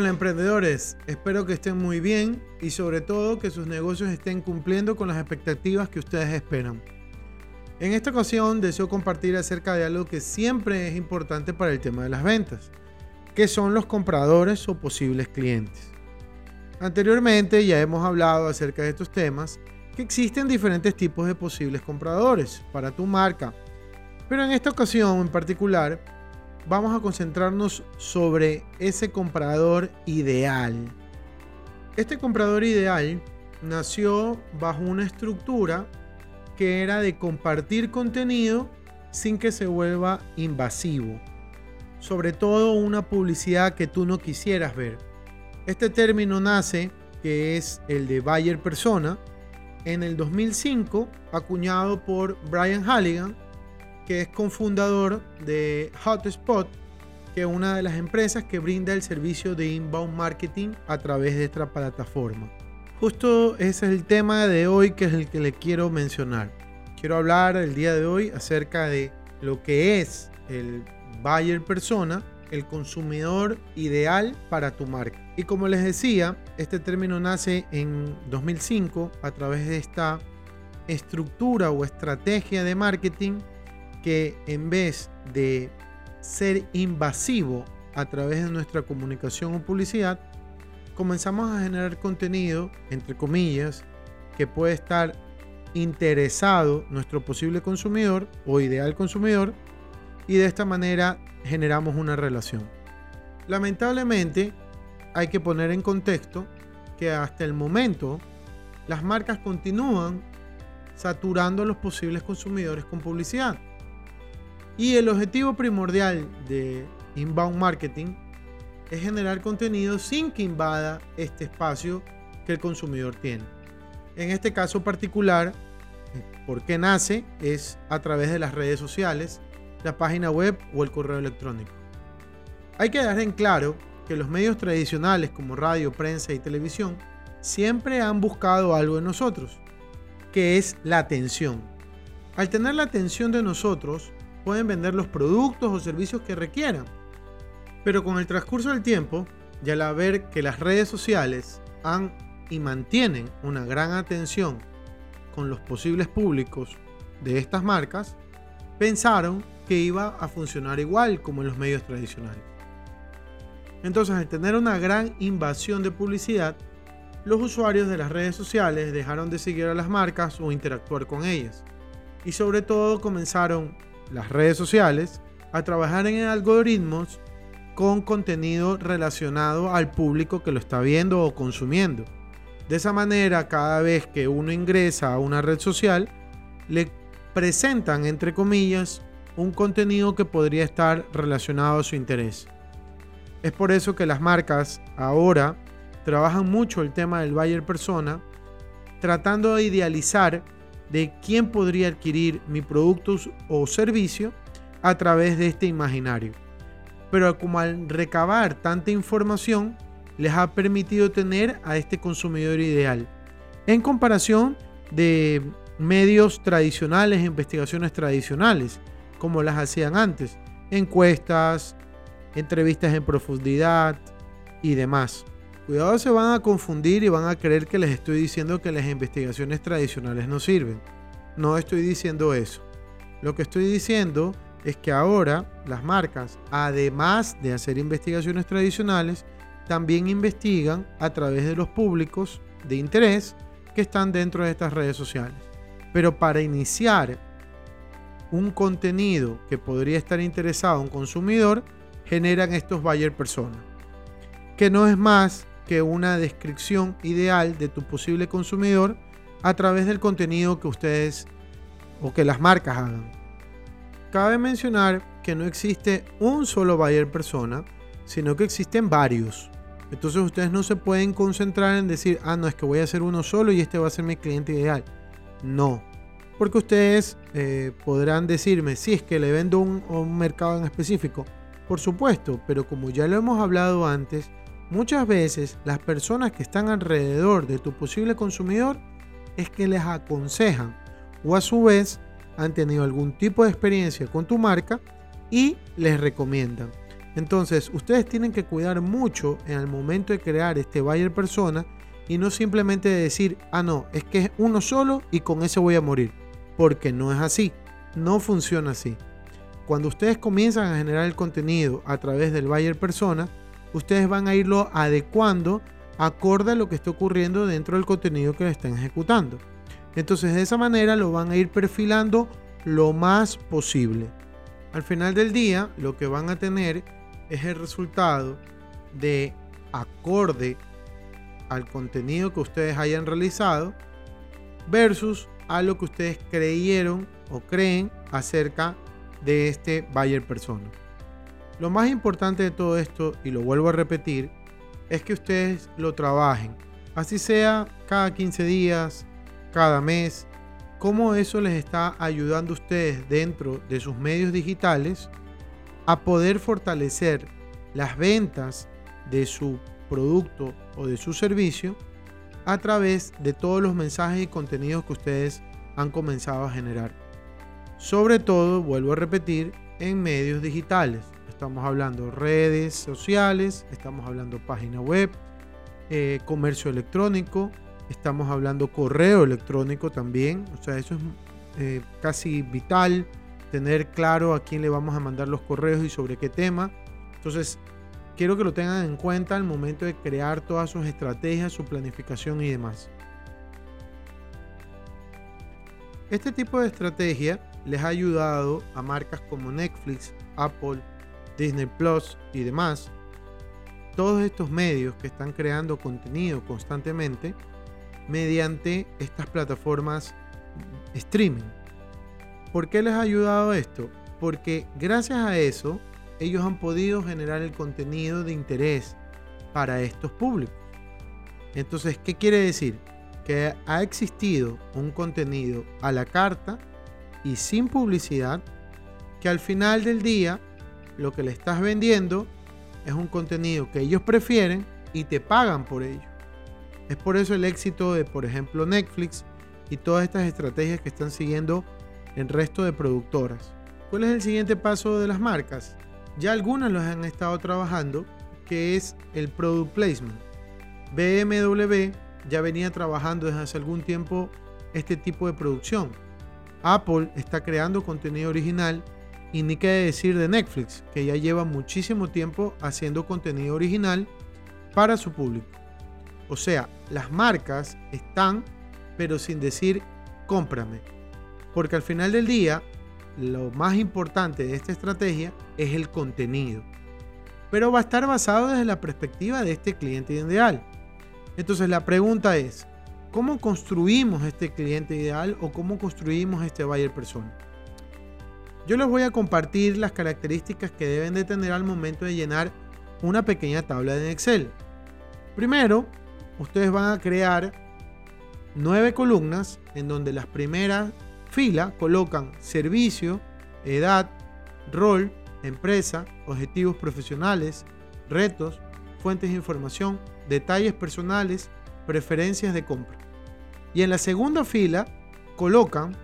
Hola emprendedores, espero que estén muy bien y sobre todo que sus negocios estén cumpliendo con las expectativas que ustedes esperan. En esta ocasión deseo compartir acerca de algo que siempre es importante para el tema de las ventas, que son los compradores o posibles clientes. Anteriormente ya hemos hablado acerca de estos temas, que existen diferentes tipos de posibles compradores para tu marca, pero en esta ocasión en particular vamos a concentrarnos sobre ese comprador ideal. Este comprador ideal nació bajo una estructura que era de compartir contenido sin que se vuelva invasivo. Sobre todo una publicidad que tú no quisieras ver. Este término nace, que es el de buyer persona, en el 2005, acuñado por Brian Halligan, que es cofundador de Hotspot, que es una de las empresas que brinda el servicio de inbound marketing a través de esta plataforma. Justo ese es el tema de hoy que es el que le quiero mencionar. Quiero hablar el día de hoy acerca de lo que es el buyer persona, el consumidor ideal para tu marca. Y como les decía, este término nace en 2005 a través de esta estructura o estrategia de marketing que en vez de ser invasivo a través de nuestra comunicación o publicidad, comenzamos a generar contenido, entre comillas, que puede estar interesado nuestro posible consumidor o ideal consumidor y de esta manera generamos una relación. Lamentablemente, hay que poner en contexto que hasta el momento las marcas continúan saturando a los posibles consumidores con publicidad. Y el objetivo primordial de inbound marketing es generar contenido sin que invada este espacio que el consumidor tiene. En este caso particular, ¿por qué nace? Es a través de las redes sociales, la página web o el correo electrónico. Hay que dejar en claro que los medios tradicionales como radio, prensa y televisión siempre han buscado algo en nosotros, que es la atención. Al tener la atención de nosotros, pueden vender los productos o servicios que requieran. Pero con el transcurso del tiempo, y al ver que las redes sociales han y mantienen una gran atención con los posibles públicos de estas marcas, pensaron que iba a funcionar igual como en los medios tradicionales. Entonces, al tener una gran invasión de publicidad, los usuarios de las redes sociales dejaron de seguir a las marcas o interactuar con ellas. Y sobre todo comenzaron las redes sociales a trabajar en algoritmos con contenido relacionado al público que lo está viendo o consumiendo. De esa manera, cada vez que uno ingresa a una red social, le presentan, entre comillas, un contenido que podría estar relacionado a su interés. Es por eso que las marcas ahora trabajan mucho el tema del buyer persona, tratando de idealizar de quién podría adquirir mi producto o servicio a través de este imaginario. Pero como al recabar tanta información, les ha permitido tener a este consumidor ideal. En comparación de medios tradicionales, investigaciones tradicionales, como las hacían antes, encuestas, entrevistas en profundidad y demás. Cuidado, se van a confundir y van a creer que les estoy diciendo que las investigaciones tradicionales no sirven. No estoy diciendo eso. Lo que estoy diciendo es que ahora las marcas, además de hacer investigaciones tradicionales, también investigan a través de los públicos de interés que están dentro de estas redes sociales. Pero para iniciar un contenido que podría estar interesado a un consumidor, generan estos buyer persona, que no es más que una descripción ideal de tu posible consumidor a través del contenido que ustedes o que las marcas hagan. Cabe mencionar que no existe un solo buyer persona, sino que existen varios. Entonces ustedes no se pueden concentrar en decir, ah, no, es que voy a hacer uno solo y este va a ser mi cliente ideal. No, porque ustedes eh, podrán decirme, si es que le vendo un, un mercado en específico. Por supuesto, pero como ya lo hemos hablado antes, muchas veces las personas que están alrededor de tu posible consumidor es que les aconsejan o a su vez han tenido algún tipo de experiencia con tu marca y les recomiendan. Entonces, ustedes tienen que cuidar mucho en el momento de crear este buyer persona y no simplemente decir, ah, no, es que es uno solo y con ese voy a morir. Porque no es así. No funciona así. Cuando ustedes comienzan a generar el contenido a través del buyer persona, ustedes van a irlo adecuando acorde a lo que está ocurriendo dentro del contenido que están ejecutando. Entonces de esa manera lo van a ir perfilando lo más posible. Al final del día lo que van a tener es el resultado de acorde al contenido que ustedes hayan realizado versus a lo que ustedes creyeron o creen acerca de este buyer persona. Lo más importante de todo esto, y lo vuelvo a repetir, es que ustedes lo trabajen. Así sea cada 15 días, cada mes, cómo eso les está ayudando a ustedes dentro de sus medios digitales a poder fortalecer las ventas de su producto o de su servicio a través de todos los mensajes y contenidos que ustedes han comenzado a generar. Sobre todo, vuelvo a repetir, en medios digitales. Estamos hablando redes sociales, estamos hablando página web, eh, comercio electrónico, estamos hablando correo electrónico también. O sea, eso es eh, casi vital, tener claro a quién le vamos a mandar los correos y sobre qué tema. Entonces, quiero que lo tengan en cuenta al momento de crear todas sus estrategias, su planificación y demás. Este tipo de estrategia les ha ayudado a marcas como Netflix, Apple, Disney Plus y demás. Todos estos medios que están creando contenido constantemente mediante estas plataformas streaming. ¿Por qué les ha ayudado esto? Porque gracias a eso ellos han podido generar el contenido de interés para estos públicos. Entonces, ¿qué quiere decir? Que ha existido un contenido a la carta y sin publicidad que al final del día lo que le estás vendiendo es un contenido que ellos prefieren y te pagan por ello. Es por eso el éxito de, por ejemplo, Netflix y todas estas estrategias que están siguiendo el resto de productoras. ¿Cuál es el siguiente paso de las marcas? Ya algunas los han estado trabajando, que es el product placement. BMW ya venía trabajando desde hace algún tiempo este tipo de producción. Apple está creando contenido original y ni qué decir de Netflix, que ya lleva muchísimo tiempo haciendo contenido original para su público. O sea, las marcas están, pero sin decir cómprame. Porque al final del día, lo más importante de esta estrategia es el contenido. Pero va a estar basado desde la perspectiva de este cliente ideal. Entonces la pregunta es, ¿cómo construimos este cliente ideal o cómo construimos este buyer persona? Yo les voy a compartir las características que deben de tener al momento de llenar una pequeña tabla en Excel. Primero, ustedes van a crear nueve columnas en donde las primeras fila colocan servicio, edad, rol, empresa, objetivos profesionales, retos, fuentes de información, detalles personales, preferencias de compra. Y en la segunda fila colocan,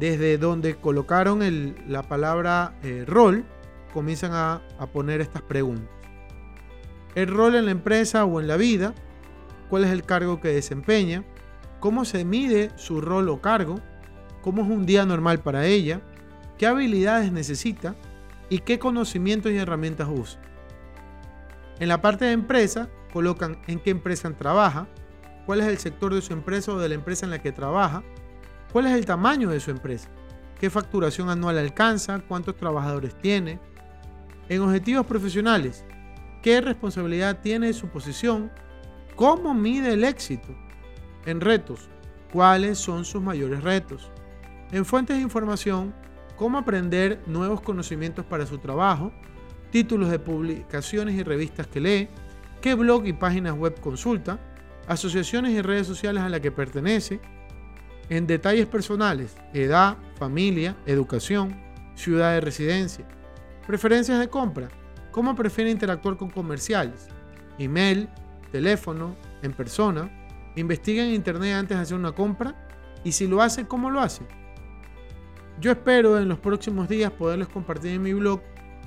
desde donde colocaron la palabra eh, rol, comienzan a, a poner estas preguntas. El rol en la empresa o en la vida, cuál es el cargo que desempeña, cómo se mide su rol o cargo, cómo es un día normal para ella, qué habilidades necesita y qué conocimientos y herramientas usa. En la parte de empresa colocan en qué empresa trabaja, cuál es el sector de su empresa o de la empresa en la que trabaja, cuál es el tamaño de su empresa, qué facturación anual alcanza, cuántos trabajadores tiene. En objetivos profesionales, qué responsabilidad tiene su posición, cómo mide el éxito. En retos, cuáles son sus mayores retos. En fuentes de información, cómo aprender nuevos conocimientos para su trabajo, títulos de publicaciones y revistas que lee, qué blog y páginas web consulta, asociaciones y redes sociales a las que pertenece, en detalles personales, edad, familia, educación, ciudad de residencia, preferencias de compra, cómo prefiere interactuar con comerciales, email, teléfono, en persona, investiga en internet antes de hacer una compra y si lo hace, cómo lo hace. Yo espero en los próximos días poderles compartir en mi blog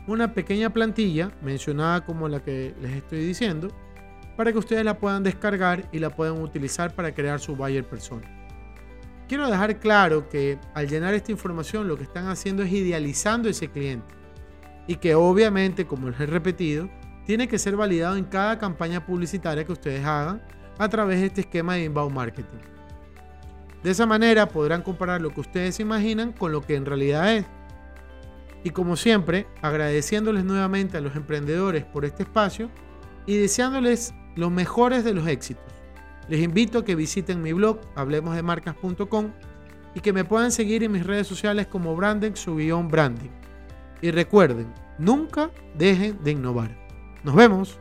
una pequeña plantilla mencionada como la que les estoy diciendo para que ustedes la puedan descargar y la puedan utilizar para crear su buyer persona. Quiero dejar claro que al llenar esta información lo que están haciendo es idealizando ese cliente y que obviamente, como les he repetido, tiene que ser validado en cada campaña publicitaria que ustedes hagan a través de este esquema de inbound marketing. De esa manera podrán comparar lo que ustedes imaginan con lo que en realidad es. Y como siempre, agradeciéndoles nuevamente a los emprendedores por este espacio y deseándoles los mejores de los éxitos. Les invito a que visiten mi blog hablemosdemarcas.com y que me puedan seguir en mis redes sociales como Branding su branding. Y recuerden, nunca dejen de innovar. Nos vemos.